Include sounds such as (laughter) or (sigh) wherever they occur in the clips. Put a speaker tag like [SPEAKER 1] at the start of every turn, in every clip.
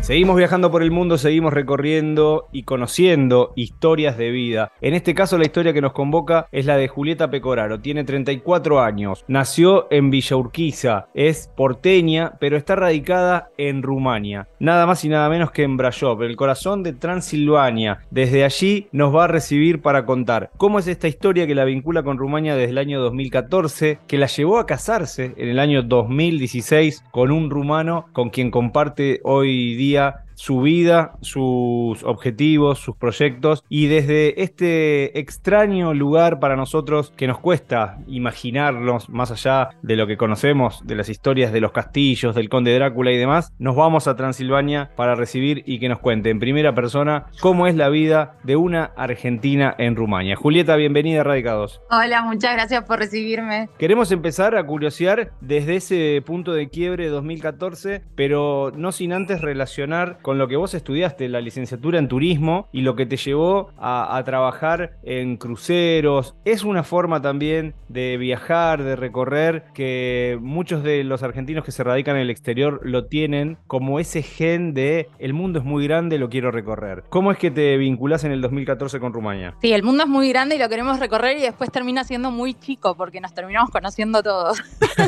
[SPEAKER 1] Seguimos viajando por el mundo, seguimos recorriendo y conociendo historias de vida. En este caso la historia que nos convoca es la de Julieta Pecoraro. Tiene 34 años, nació en Villa Urquiza, es porteña, pero está radicada en Rumania. Nada más y nada menos que en Brasov, el corazón de Transilvania. Desde allí nos va a recibir para contar cómo es esta historia que la vincula con Rumania desde el año 2014, que la llevó a casarse en el año 2016 con un rumano con quien comparte hoy día día su vida, sus objetivos, sus proyectos y desde este extraño lugar para nosotros que nos cuesta imaginarnos más allá de lo que conocemos, de las historias de los castillos, del conde Drácula y demás, nos vamos a Transilvania para recibir y que nos cuente en primera persona cómo es la vida de una argentina en Rumania. Julieta, bienvenida a Radicados.
[SPEAKER 2] Hola, muchas gracias por recibirme.
[SPEAKER 1] Queremos empezar a curiosear desde ese punto de quiebre de 2014, pero no sin antes relacionar con lo que vos estudiaste, la licenciatura en turismo y lo que te llevó a, trabajar en cruceros. Es una forma también de viajar, de recorrer, que muchos de los argentinos que se radican en el exterior lo tienen como ese gen de el mundo es muy grande, lo quiero recorrer. ¿Cómo es que te vinculás en el 2014 con Rumania?
[SPEAKER 2] Sí, el mundo es muy grande y lo queremos recorrer y después termina siendo muy chico porque nos terminamos conociendo todos. (laughs)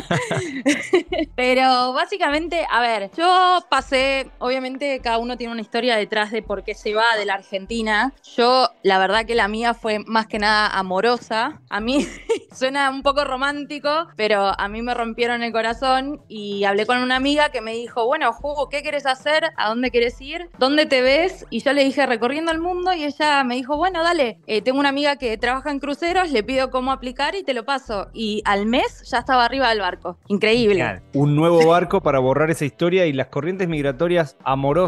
[SPEAKER 2] (laughs) Pero básicamente, a ver, yo pasé, obviamente cada uno tiene una historia detrás de por qué se va de la Argentina. Yo, la verdad que la mía fue más que nada amorosa. A mí (laughs) suena un poco romántico, pero a mí me rompieron el corazón y hablé con una amiga que me dijo, bueno, Jugo, ¿qué quieres hacer? ¿A dónde quieres ir? ¿Dónde te ves? Y yo le dije, recorriendo el mundo y ella me dijo, bueno, dale, eh, tengo una amiga que trabaja en cruceros, le pido cómo aplicar y te lo paso. Y al mes ya estaba arriba del barco. Increíble.
[SPEAKER 1] Un nuevo barco para borrar esa historia y las corrientes migratorias amorosas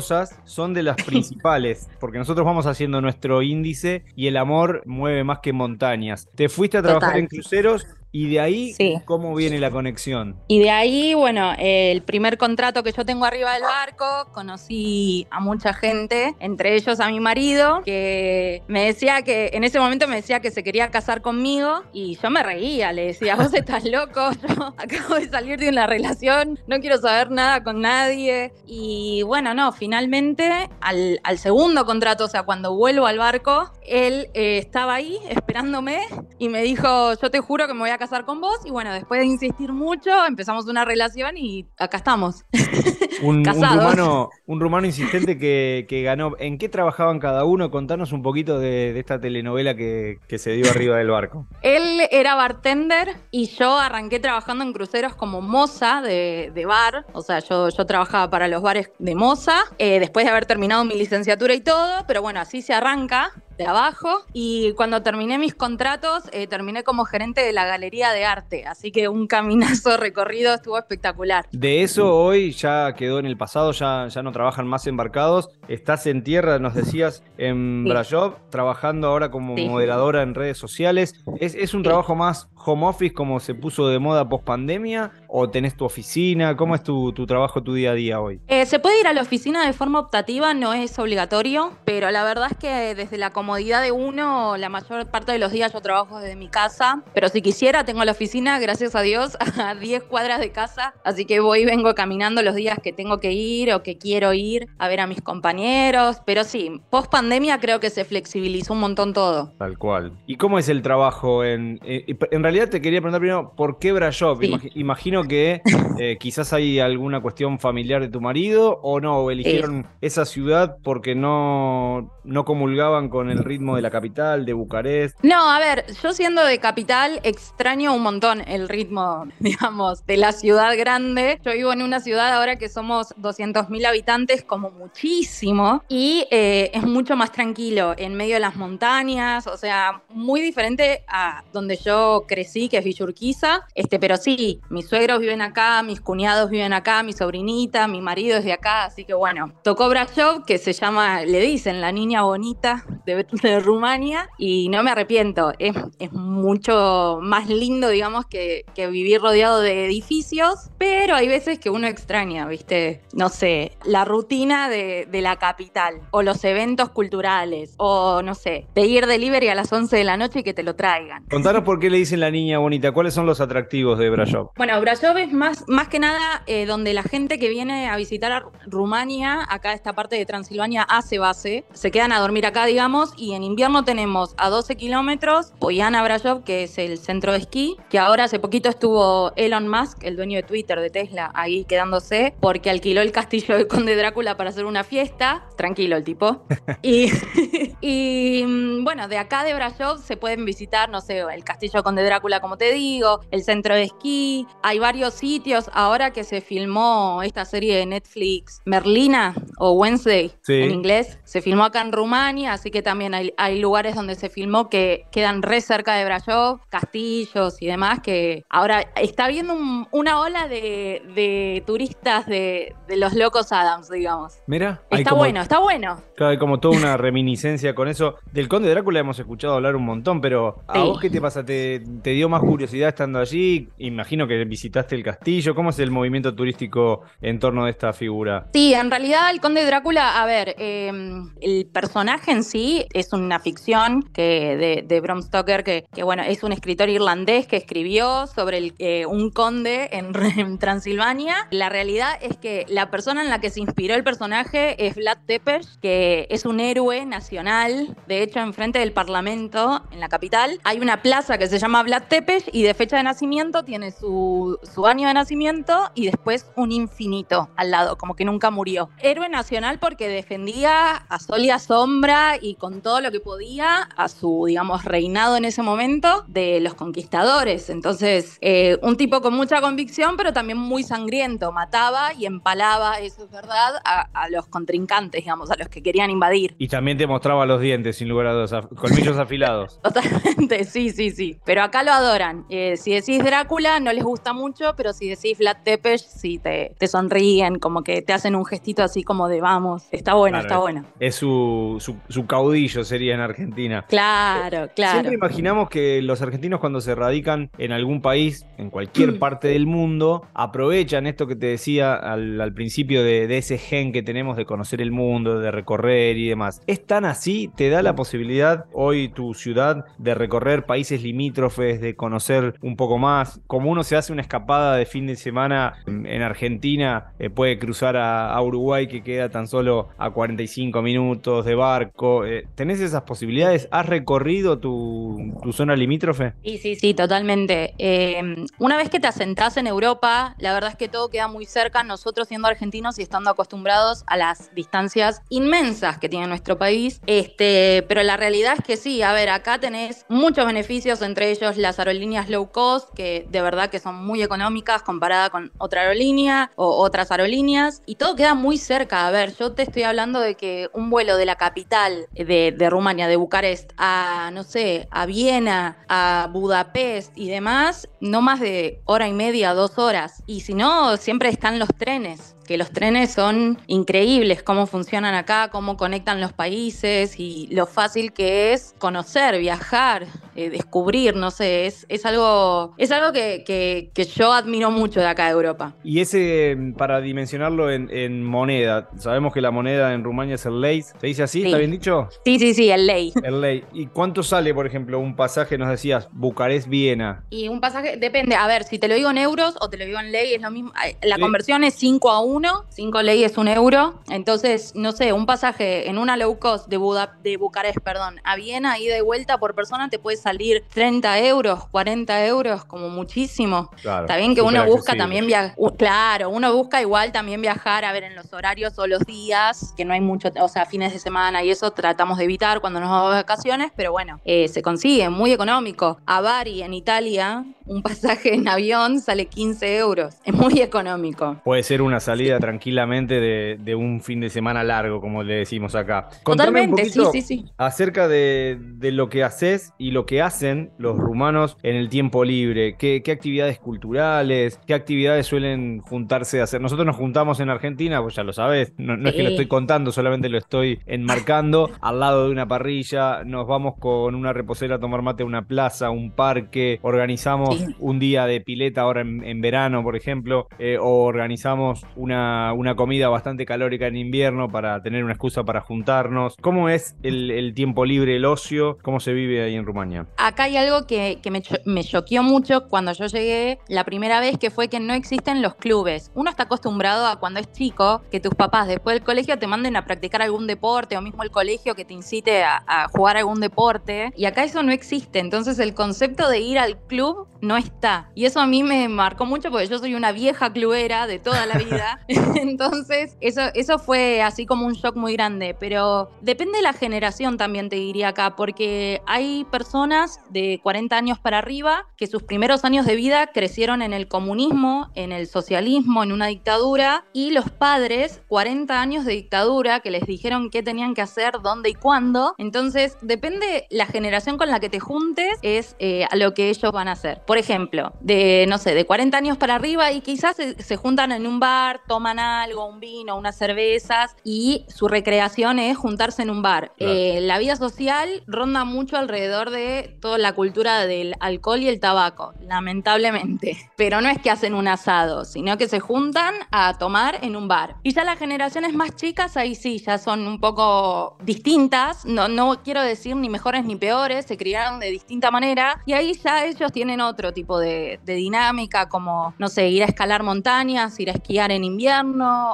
[SPEAKER 1] son de las (laughs) principales, porque nosotros vamos haciendo nuestro índice y el amor mueve más que montañas. Te fuiste a trabajar en cruceros y de ahí, ¿cómo viene la conexión?
[SPEAKER 2] Y de ahí, bueno, el primer contrato que yo tengo arriba del barco, conocí a mucha gente, entre ellos a mi marido, que me decía que, en ese momento me decía que se quería casar conmigo y yo me reía, le decía, vos estás loco, (laughs) yo acabo de salir de una relación, no quiero saber nada con nadie. Y bueno, no, finalmente al, segundo contrato, o sea, cuando vuelvo al barco, él eh, estaba ahí esperándome y me dijo, yo te juro que me voy a casar con vos. Y bueno, después de insistir mucho, empezamos una relación y acá estamos. (laughs)
[SPEAKER 1] Un, rumano, un rumano insistente que, ganó. ¿En qué trabajaban cada uno? Contanos un poquito de, esta telenovela que, se dio arriba del barco.
[SPEAKER 2] Él era bartender y yo arranqué trabajando en cruceros como moza de, bar. O sea, yo, yo trabajaba para los bares de moza, eh, después de haber terminado mi licenciatura y todo. Pero bueno, así se arranca de abajo y cuando terminé mis contratos eh, terminé como gerente de la Galería de Arte, así que un caminazo (laughs) recorrido estuvo espectacular.
[SPEAKER 1] De eso hoy ya quedó en el pasado, ya, ya no trabajan más embarcados, estás en tierra, nos decías, en sí. trabajando ahora como moderadora en redes sociales. ¿Es, es un trabajo más home office como se puso de moda post pandemia o tenés tu oficina? ¿Cómo es tu, trabajo, tu día a día hoy?
[SPEAKER 2] Eh, se puede ir a la oficina de forma optativa, no es obligatorio, pero la verdad es que desde la comodidad de uno, la mayor parte de los días yo trabajo desde mi casa, pero si quisiera tengo la oficina, gracias a Dios, (laughs) a 10 cuadras de casa, así que voy y vengo caminando los días que tengo que ir o que quiero ir a ver a mis compañeros, pero sí, post pandemia creo que se flexibilizó un montón todo.
[SPEAKER 1] Tal cual. ¿Y cómo es el trabajo en, eh, en realidad te quería preguntar primero, ¿por qué Brashov? Imagino que eh, quizás hay alguna cuestión familiar de tu marido o no, eligieron esa ciudad porque no, no comulgaban con el ritmo de la capital, de Bucarest.
[SPEAKER 2] No, a ver, yo siendo de capital extraño un montón el ritmo, (laughs) digamos, de la ciudad grande. Yo vivo en una ciudad ahora que somos 200.000 habitantes, como muchísimo, y eh, es mucho más tranquilo, en medio de las montañas, o sea, muy diferente a donde yo crecí sí, que es Villurquiza, este, pero sí, mis suegros viven acá, mis cuñados viven acá, mi sobrinita, mi marido es de acá, así que bueno, tocó Brashov, que se llama, le dicen, la niña bonita de de, Rumania y no me arrepiento. Es, mucho más lindo, digamos, que, vivir rodeado de edificios, pero hay veces que uno extraña, ¿viste? No sé, la rutina de, la capital o los eventos culturales o, no sé, de delivery a las 11 de la noche y que te lo traigan.
[SPEAKER 1] Contanos por qué le dicen la niña bonita, cuáles son los atractivos de Brasov.
[SPEAKER 2] Bueno, Brasov es más, más que nada eh, donde la gente que viene a visitar a Rumania, acá esta parte de Transilvania hace base, se quedan a dormir acá, digamos, y en invierno tenemos a 12 kilómetros Poyana Brasov, que es el centro de esquí, que ahora hace poquito estuvo Elon Musk, el dueño de Twitter, de Tesla, ahí quedándose, porque alquiló el castillo del Conde Drácula para hacer una fiesta. Tranquilo el tipo. (laughs) y, (laughs) y mm, bueno, de acá de Brasov se pueden visitar, no sé, el castillo Conde Drácula, como te digo, el centro de esquí. Hay varios sitios. Ahora que se filmó esta serie de Netflix, Merlina o Wednesday en inglés, se filmó acá en Rumania, así que también hay, lugares donde se filmó que quedan re cerca de Brasov, castillos y demás, que ahora está habiendo una ola de, turistas de, los locos Adams, digamos.
[SPEAKER 1] Mira,
[SPEAKER 2] está bueno, está bueno.
[SPEAKER 1] hay como toda una reminiscencia con eso. Del Conde Drácula hemos escuchado hablar un montón, pero ¿a vos qué te pasa? ¿Te, ¿Te, dio más curiosidad estando allí? Imagino que visitaste el castillo. ¿Cómo es el movimiento turístico en torno de esta figura?
[SPEAKER 2] Sí, en realidad el Conde Drácula, a ver, em, el personaje en sí es una ficción que de, Bram Stoker, que, bueno, es un escritor irlandés que escribió sobre el, eh, un conde (laughs) en, Transilvania. La realidad es que la persona en la que se inspiró el personaje es Vlad Tepes, que es un héroe nacional. De hecho, enfrente del Parlamento, en la capital, hay una plaza que se llama Vlad Tepes y de fecha de nacimiento tiene su, su año de nacimiento y después un infinito al lado, como que nunca murió. Héroe nacional porque defendía a sol y a sombra y con todo lo que podía a su, digamos, reinado en ese momento de los conquistadores. Entonces, eh, un tipo con mucha convicción, pero también muy sangriento. Mataba y empalaba, eso es verdad, a, los contrincantes, digamos, a los que querían invadir.
[SPEAKER 1] Y también te mostraba los dientes, sin lugar a dudas, colmillos afilados. (laughs)
[SPEAKER 2] Totalmente, sí, sí, sí. Pero acá lo adoran. Eh, si decís Drácula, no les gusta mucho, pero si decís Vlad Tepes, sí te, te sonríen, como que te hacen un gestito así como de vamos. Está bueno, está bueno.
[SPEAKER 1] Es su, su, caudillo, sería en Argentina.
[SPEAKER 2] Claro, claro.
[SPEAKER 1] Siempre imaginamos que los argentinos cuando se radican en algún país, en cualquier parte del mundo, aprovechan esto que te decía al, principio de, de, ese gen que tenemos de conocer el mundo, de recorrer y demás. ¿Es tan así? ¿Te da la posibilidad hoy tu ciudad de recorrer países limítrofes, de conocer un poco más? Como uno se hace una escapada de fin de semana en Argentina, eh, puede cruzar a, Uruguay que queda tan solo a 45 minutos de barco. Eh, ¿Tenés esas posibilidades? ¿Has recorrido tu, zona limítrofe?
[SPEAKER 2] Sí, sí, sí, totalmente. Em, una vez que te asentás en Europa, la verdad es que todo queda muy cerca. Nosotros siendo argentinos y estando acostumbrados a las distancias inmensas que tiene nuestro país. Este, pero la realidad es que sí, a ver, acá tenés muchos beneficios, entre ellos las aerolíneas low cost, que de verdad que son muy económicas comparada con otra aerolínea o otras aerolíneas. Y todo queda muy cerca. A ver, yo te estoy hablando de que un vuelo de la capital de, de Rumania, de Bucarest, a, no sé, a Viena, a Budapest y demás, no más de hora y media, dos horas. Y si no, siempre están los trenes que los trenes son increíbles, cómo funcionan acá, cómo conectan los países y lo fácil que es conocer, viajar, eh, descubrir, no sé, es, es algo, es algo que, que, yo admiro mucho de acá de Europa.
[SPEAKER 1] Y ese, para dimensionarlo en, moneda, sabemos que la moneda en Rumania es el lei, ¿se dice así? ¿Está bien dicho?
[SPEAKER 2] Sí, sí, sí, el ley.
[SPEAKER 1] El ley. ¿Y cuánto sale, por ejemplo, un pasaje, nos decías, Bucarest-Viena?
[SPEAKER 2] Y un pasaje, depende, a ver, si te lo digo en euros o te lo digo en ley, es lo mismo, la conversión es 5 a 1 uno, cinco leyes un euro. Entonces, no sé, un pasaje en una low cost de, de Bucarest, perdón, a Viena, ida y vuelta por persona te puede salir 30 euros, 40 euros, como muchísimo. Está bien que uno busca también viajar, claro, uno busca igual también viajar, a ver, en los horarios o los días, que no hay mucho, o sea, fines de semana y eso tratamos de evitar cuando nos vamos de vacaciones, pero bueno, eh, se consigue muy económico. A Bari, en Italia, un pasaje en avión sale 15 euros. Es muy económico.
[SPEAKER 1] Puede ser una salida tranquilamente de, un fin de semana largo, como le decimos acá.
[SPEAKER 2] Contame Totalmente, sí, sí, sí.
[SPEAKER 1] Acerca de, lo que haces y lo que hacen los rumanos en el tiempo libre. ¿Qué, actividades culturales? ¿Qué actividades suelen juntarse a hacer? Nosotros nos juntamos en Argentina, pues ya lo sabes, no, es que lo estoy contando, solamente lo estoy enmarcando, (laughs) al lado de una parrilla, nos vamos con una reposera a tomar mate a una plaza, un parque, organizamos un día de pileta ahora en, verano, por ejemplo, eh, o organizamos una, una, comida bastante calórica en invierno para tener una excusa para juntarnos. ¿Cómo es el, tiempo libre, el ocio? ¿Cómo se vive ahí en Rumania?
[SPEAKER 2] Acá hay algo que, me, me choqueó mucho cuando yo llegué la primera vez, que fue que no existen los clubes. Uno está acostumbrado a cuando es chico, que tus papás después del colegio te manden a practicar algún deporte o mismo el colegio que te incite a, a jugar algún deporte. Y acá eso no existe. Entonces el concepto de ir al club no está. Y eso a mí me marcó mucho porque yo soy una vieja clubera de toda la vida. (laughs) (laughs) Entonces, eso, eso fue así como un shock muy grande. Pero depende de la generación también, te diría acá, porque hay personas de 40 años para arriba que sus primeros años de vida crecieron en el comunismo, en el socialismo, en una dictadura, y los padres, 40 años de dictadura, que les dijeron qué tenían que hacer, dónde y cuándo. Entonces, depende la generación con la que te juntes, es eh, a lo que ellos van a hacer por ejemplo, de, no sé, de 40 años para arriba y quizás se, juntan en un bar, toman algo, un vino, unas cervezas y su recreación es juntarse en un bar. Eh, la vida social ronda mucho alrededor de toda la cultura del alcohol y el tabaco, lamentablemente. (laughs) Pero no es que hacen un asado, sino que se juntan a tomar en un bar. Y ya las generaciones más chicas, ahí sí, ya son un poco distintas, no, no quiero decir ni mejores ni peores, se criaron de distinta manera y ahí ya ellos tienen otro tipo de, dinámica, como, no sé, ir a escalar montañas, ir a esquiar en invierno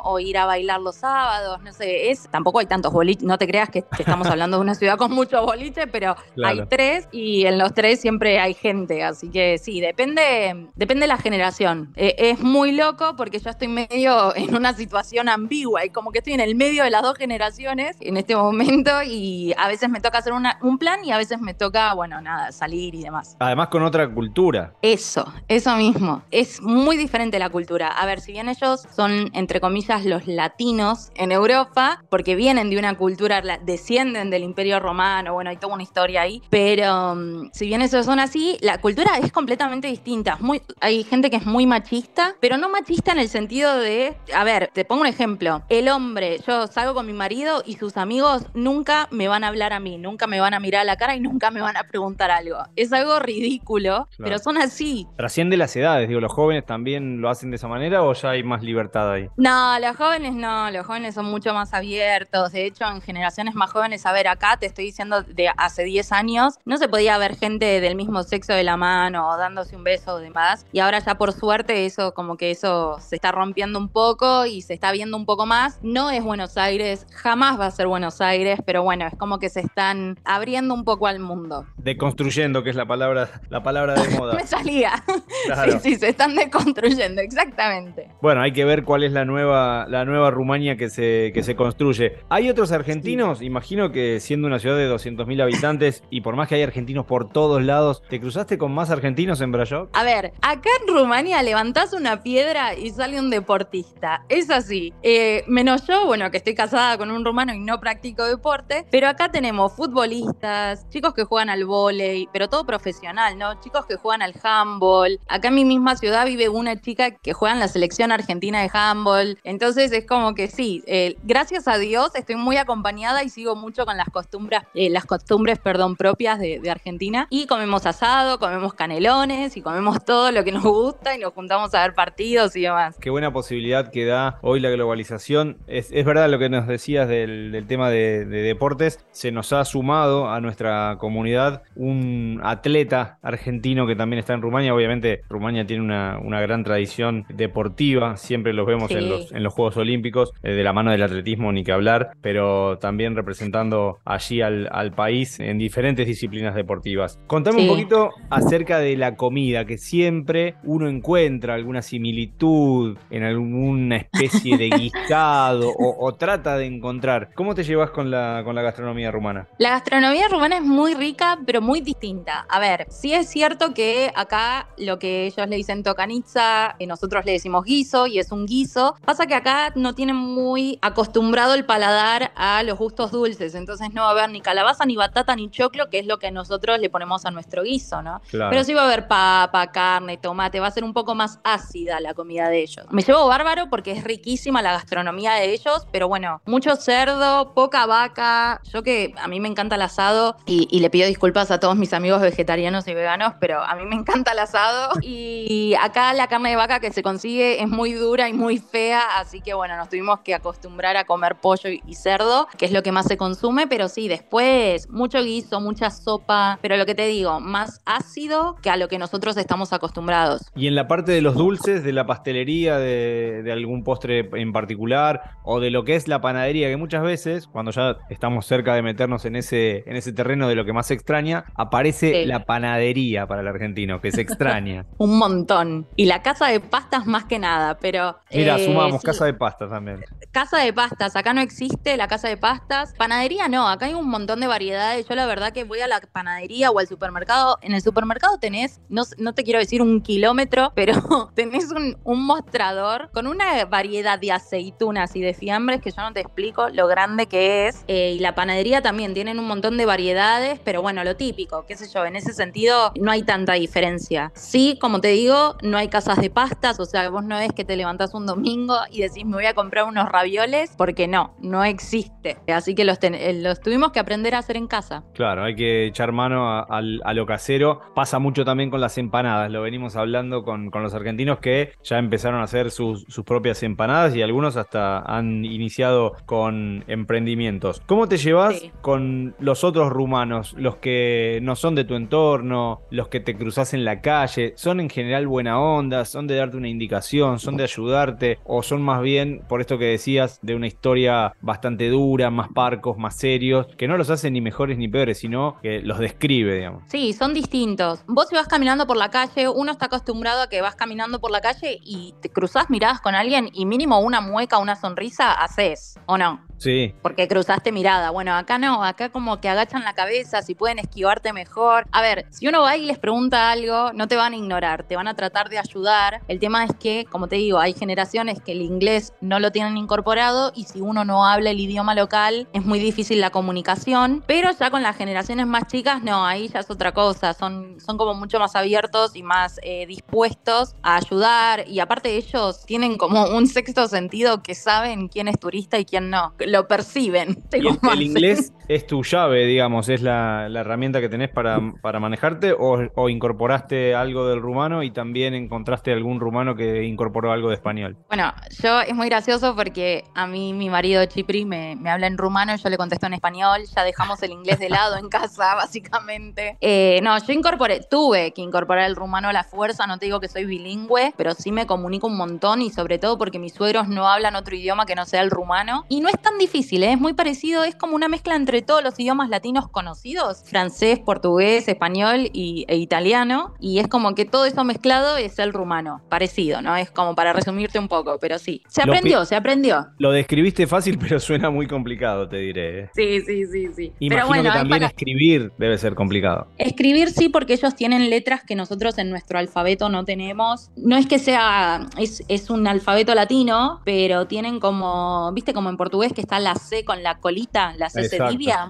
[SPEAKER 2] o ir a bailar los sábados, no sé, es, tampoco hay tantos boliches, no te creas que, estamos (laughs) hablando de una ciudad con muchos boliches, pero hay tres y en los tres siempre hay gente, así que sí, depende, depende de la generación. E, es muy loco porque yo estoy medio (laughs) en una situación ambigua y como que estoy en el medio de las dos generaciones en este momento y a veces me toca hacer un plan y a veces me toca, bueno, nada, salir y demás.
[SPEAKER 1] Además con otra cultura
[SPEAKER 2] eso, eso mismo. Es muy diferente la cultura. A ver, si bien ellos son, entre comillas, los latinos en Europa, porque vienen de una cultura, descienden del imperio romano, bueno, hay toda una historia ahí, pero mm, si bien ellos son así, la cultura es completamente distinta. Muy, hay gente que es muy machista, pero no machista en el sentido de, a ver, te pongo un ejemplo. El hombre, yo salgo con mi marido y sus amigos nunca me van a hablar a mí, nunca me van a mirar a la cara y nunca me van a preguntar algo. Es algo ridículo, pero son así.
[SPEAKER 1] Trasciende las edades, digo, ¿los jóvenes también lo hacen de esa manera o ya hay más libertad ahí?
[SPEAKER 2] No, los jóvenes no, los jóvenes son mucho más abiertos. De hecho, en generaciones más jóvenes, a ver, acá te estoy diciendo de hace 10 años, no se podía ver gente del mismo sexo de la mano o dándose un beso o demás. Y ahora ya por suerte eso, como que eso se está rompiendo un poco y se está viendo un poco más. No es Buenos Aires, jamás va a ser Buenos Aires, pero bueno, es como que se están abriendo un poco al mundo.
[SPEAKER 1] Deconstruyendo, que es la palabra, la palabra de (laughs) moda.
[SPEAKER 2] Me salía. (laughs) Sí, sí, se están deconstruyendo, exactamente.
[SPEAKER 1] Bueno, hay que ver cuál es la nueva, la nueva Rumania que se, que se construye. ¿Hay otros argentinos? Imagino que siendo una ciudad de 200.000 habitantes y por más que hay argentinos por todos lados, ¿te cruzaste con más argentinos en Brayov?
[SPEAKER 2] A ver, acá en Rumania levantás una piedra y sale un deportista. Es así. Eh, menos yo, bueno, que estoy casada con un rumano y no practico deporte, pero acá tenemos futbolistas, chicos que juegan al vóley, pero todo profesional, ¿no? Chicos que juegan al handball. Acá en mi misma ciudad vive una chica que juega en la selección argentina de handball. Entonces es como que sí, eh, gracias a Dios estoy muy acompañada y sigo mucho con las costumbres, eh, las costumbres, perdón, propias de, Argentina. Y comemos asado, comemos canelones y comemos todo lo que nos gusta y nos juntamos a ver partidos y demás.
[SPEAKER 1] Qué buena posibilidad que da hoy la globalización. Es, verdad lo que nos decías del, tema de deportes. Se nos ha sumado a nuestra comunidad un atleta argentino que también está en Rumania. Obviamente, Rumania tiene una, gran tradición deportiva, siempre los vemos en, los, en los Juegos Olímpicos, eh, de la mano del atletismo, ni que hablar, pero también representando allí al, país en diferentes disciplinas deportivas. Contame un poquito acerca de la comida, que siempre uno encuentra alguna similitud en alguna especie de (laughs) guisado o, trata de encontrar. ¿Cómo te llevas con la, con la gastronomía rumana?
[SPEAKER 2] La gastronomía rumana es muy rica, pero muy distinta. A ver, sí es cierto que que acá lo que ellos le dicen tocanitza, eh, nosotros le decimos guiso y es un guiso. Pasa que acá no tienen muy acostumbrado el paladar a los gustos dulces, entonces no va a haber ni calabaza, ni batata, ni choclo, que es lo que nosotros le ponemos a nuestro guiso, ¿no? Pero sí va a haber papa, carne, tomate, va a ser un poco más ácida la comida de ellos. Me llevo bárbaro porque es riquísima la gastronomía de ellos, pero bueno, mucho cerdo, poca vaca. Yo que a mí me encanta el asado y, y le pido disculpas a todos mis amigos vegetarianos y veganos, pero a mí me encanta el asado. Y acá la carne de vaca que se consigue es muy dura y muy fea, así que bueno, nos tuvimos que acostumbrar a comer pollo y cerdo, que es lo que más se consume, pero sí, después mucho guiso, mucha sopa, pero lo que te digo, más ácido que a lo que nosotros estamos acostumbrados.
[SPEAKER 1] Y en la parte de los dulces, de la pastelería, de, algún postre en particular, o de lo que es la panadería, que muchas veces, cuando ya estamos cerca de meternos en ese, en ese terreno de lo que más se extraña, aparece la panadería para el argentino, que se extraña. (laughs)
[SPEAKER 2] Un montón. Y la casa de pastas más que nada, pero...
[SPEAKER 1] Mira, eh, sumamos, casa de pastas también.
[SPEAKER 2] Casa de pastas, acá no existe la casa de pastas. Panadería no, acá hay un montón de variedades. Yo la verdad que voy a la panadería o al supermercado. En el supermercado tenés, no, no te quiero decir un kilómetro, (laughs) pero tenés un, mostrador con una variedad de aceitunas y de fiambres que yo no te explico lo grande que es. Eh, y la panadería también tienen un montón de variedades, pero bueno, lo típico, qué sé yo, en ese sentido no hay tanta difereencia. Sí, como te digo, no hay casas de pastas, o sea, vos no es que te levantás un domingo y decís me voy a comprar unos ravioles, porque no, no existe. Así que los, eh, los tuvimos que aprender a hacer en casa.
[SPEAKER 1] Claro, hay que echar mano a, lo casero. Pasa mucho también con las empanadas, lo venimos hablando con, los argentinos que ya empezaron a hacer sus, propias empanadas y algunos hasta han iniciado con emprendimientos. ¿Cómo te llevas con los otros rumanos, los que no son de tu entorno, los que te cruzas en la calle? ¿Son en general buena onda? ¿Son de darte una indicación? ¿Son de ayudarte? ¿O son más bien, por esto que decías, de una historia bastante dura, más parcos, más serios, que no los hace ni mejores ni peores, sino que los describe, digamos?
[SPEAKER 2] Sí, son distintos. Vos si vas caminando por la calle, uno está acostumbrado a que vas caminando por la calle y te cruzas miradas con alguien y mínimo una mueca, una sonrisa haces, ¿o no?
[SPEAKER 1] Sí.
[SPEAKER 2] Porque cruzaste mirada. Bueno, acá no, acá como que agachan la cabeza, si pueden esquivarte mejor. A ver, si uno va y les pregunta algo, no te van a ignorar, te van a tratar de ayudar. El tema es que, como te digo, hay generaciones que el inglés no lo tienen incorporado y si uno no habla el idioma local, es muy difícil la comunicación. Pero ya con las generaciones más chicas, no, ahí ya es otra cosa. Son, son como mucho más abiertos y más eh, dispuestos a ayudar. Y aparte ellos tienen como un sexto sentido que saben quién es turista y quién no lo perciben. (laughs)
[SPEAKER 1] el, inglés es tu llave, digamos, es la, herramienta que tenés para, para manejarte o, incorporaste algo del rumano y también encontraste algún rumano que incorporó algo de español?
[SPEAKER 2] Bueno, yo es muy gracioso porque a mí mi marido Chipri me, me habla en rumano y yo le contesto en español, ya dejamos el inglés de lado en casa, (laughs) básicamente. Eh, no, yo incorporé, tuve que incorporar el rumano a la fuerza, no te digo que soy bilingüe, pero sí me comunico un montón y sobre todo porque mis suegros no hablan otro idioma que no sea el rumano. Y no es tan difícil, ¿eh? es muy parecido, es como una mezcla entre todos los idiomas latinos conocidos, francés, portugués, español y, e italiano, y es como que todo eso mezclado es el rumano, parecido, ¿no? Es como para resumirte un poco, pero sí, se aprendió, se aprendió.
[SPEAKER 1] Lo describiste fácil, (laughs) pero suena muy complicado, te diré.
[SPEAKER 2] ¿eh? Sí, sí, sí, sí.
[SPEAKER 1] Imagino
[SPEAKER 2] pero
[SPEAKER 1] que también escribir debe ser complicado.
[SPEAKER 2] Escribir sí, porque ellos tienen letras que nosotros en nuestro alfabeto no tenemos. No es que sea, es, es un alfabeto latino, pero tienen como, viste, como en portugués que está la C con la colita, la C se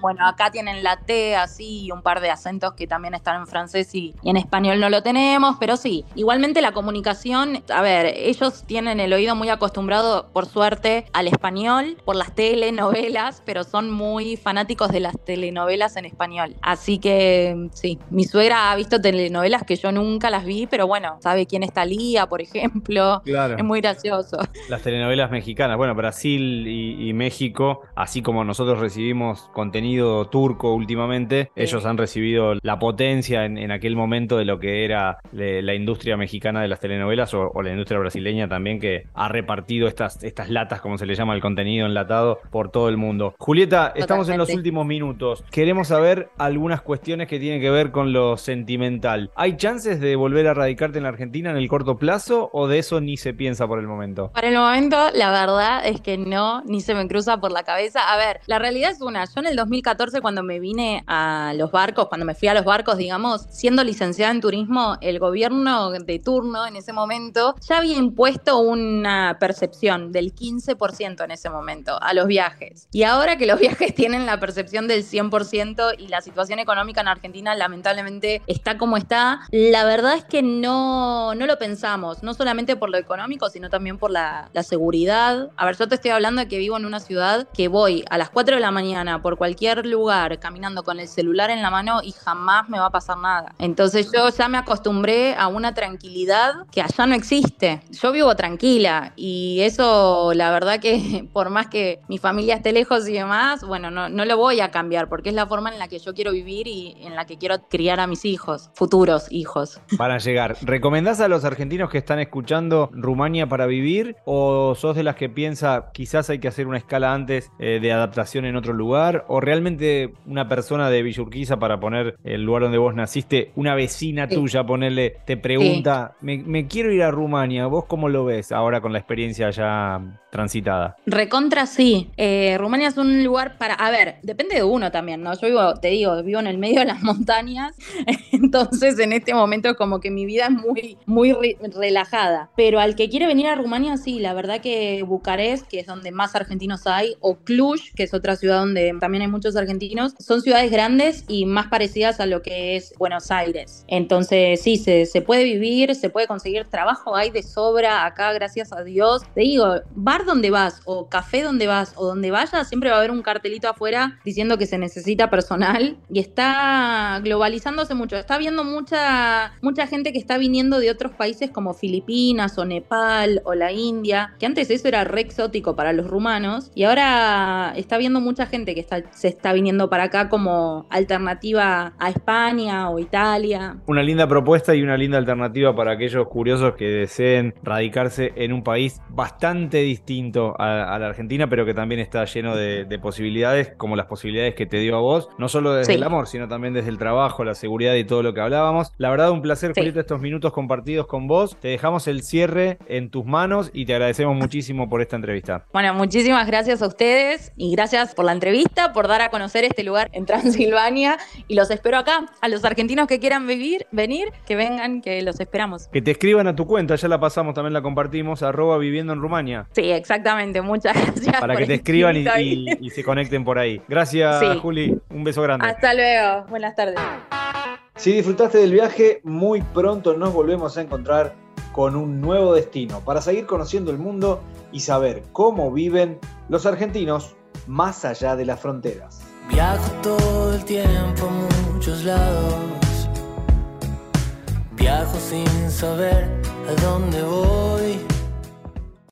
[SPEAKER 2] Bueno, acá tienen la T así y un par de acentos que también están en francés y, en español no lo tenemos, pero sí, igualmente la comunicación, a ver, ellos tienen el oído muy acostumbrado, por suerte, al español, por las telenovelas, pero son muy fanáticos de las telenovelas en español. Así que sí, mi suegra ha visto telenovelas que yo nunca las vi, pero bueno, sabe quién está Lía, por ejemplo. Claro. Es muy gracioso.
[SPEAKER 1] Las telenovelas mexicanas, bueno, Brasil y México así como nosotros recibimos contenido turco últimamente, ellos han recibido la potencia en, aquel momento de lo que era la industria mexicana de las telenovelas o, la industria brasileña también que ha repartido estas, estas latas, como se le llama el contenido enlatado, por todo el mundo. Julieta, estamos en los últimos minutos. Queremos saber algunas cuestiones que tienen que ver con lo sentimental. ¿Hay chances de volver a radicarte en la Argentina en el corto plazo o de eso ni se piensa por el momento?
[SPEAKER 2] Para el momento, la verdad es que no, ni se me cruza por la cabeza a ver, la realidad es una, yo el 2014 cuando me vine a los barcos, cuando me fui a los barcos, digamos, siendo licenciada en turismo, el gobierno de turno en ese momento ya había impuesto una percepción del 15% en ese momento a los viajes. Y ahora que los (laughs) viajes tienen la percepción del 100% y la situación económica en Argentina lamentablemente está como está, la verdad es que no, no lo pensamos, no solamente por lo económico, sino también por la, la seguridad. A ver, yo te estoy hablando de que vivo en una ciudad que voy a las 4 de la mañana por cualquier lugar caminando con el celular en la mano y jamás me va a pasar nada. Entonces yo ya me acostumbré a una tranquilidad que allá no existe. Yo vivo tranquila y eso la verdad que (laughs) por más que mi familia esté lejos y demás, bueno, no, no lo voy a cambiar porque es la forma en la que yo quiero vivir y en la que quiero criar a mis hijos, futuros hijos.
[SPEAKER 1] Para llegar, ¿recomendás a los argentinos que están escuchando Rumania para vivir o sos de las que piensa quizás hay que hacer una escala antes eh, de adaptación en otro lugar o realmente una persona de Villurquiza para poner el lugar donde vos naciste, una vecina tuya, ponerle, te pregunta, me, me quiero ir a Rumania, ¿vos cómo lo ves ahora con la experiencia ya transitada?
[SPEAKER 2] Recontra sí. Eh, Rumania es un lugar para. A ver, depende de uno también, ¿no? Yo vivo, te digo, vivo en el medio de las (laughs) montañas. Entonces, en este momento, es como que mi vida es muy, muy re- relajada. Pero al que quiere venir a Rumania, sí, la verdad que Bucarest, que es donde más argentinos hay, o Cluj, que es otra ciudad donde también hay muchos argentinos, son ciudades grandes y más parecidas a lo que es Buenos Aires. Entonces, sí, se, se puede vivir, se puede conseguir trabajo, hay de sobra acá, gracias a Dios. Te digo, bar donde vas, o café donde vas, o donde vayas, siempre va a haber un cartelito afuera diciendo que se necesita personal y está globalizándose mucho. Está viendo mucha, mucha gente que está viniendo de otros países como Filipinas o Nepal o la India, que antes eso era re exótico para los rumanos y ahora está viendo mucha gente que está, se está viniendo para acá como alternativa a España o Italia.
[SPEAKER 1] Una linda propuesta y una linda alternativa para aquellos curiosos que deseen radicarse en un país bastante distinto a, a la Argentina, pero que también está lleno de, de posibilidades, como las posibilidades que te dio a vos, no solo desde
[SPEAKER 2] Sí.
[SPEAKER 1] el amor, sino también desde el trabajo, la seguridad y todo lo que hablábamos. La verdad, un placer,
[SPEAKER 2] Sí.
[SPEAKER 1] Julieta, estos minutos compartidos con vos. Te dejamos el cierre en tus manos y te agradecemos muchísimo por esta entrevista.
[SPEAKER 2] Bueno, muchísimas gracias a ustedes y gracias por la entrevista, por dar a conocer este lugar en (laughs) Transilvania y los espero acá. A los argentinos que quieran vivir, venir, que vengan, que los esperamos.
[SPEAKER 1] Que te escriban a tu cuenta, ya la pasamos, también la compartimos, arroba viviendo en Rumania.
[SPEAKER 2] Sí, exactamente. Muchas (laughs) gracias.
[SPEAKER 1] Para que te escriban y, se conecten por ahí. Gracias,
[SPEAKER 2] Sí.
[SPEAKER 1] Juli. Un beso grande.
[SPEAKER 2] Hasta luego. Buenas tardes.
[SPEAKER 3] Si disfrutaste del viaje, muy pronto nos volvemos a encontrar con un nuevo destino para seguir conociendo el mundo y saber cómo viven los argentinos más allá de las fronteras.
[SPEAKER 4] Viajo todo el tiempo a muchos lados. Viajo sin saber a dónde voy.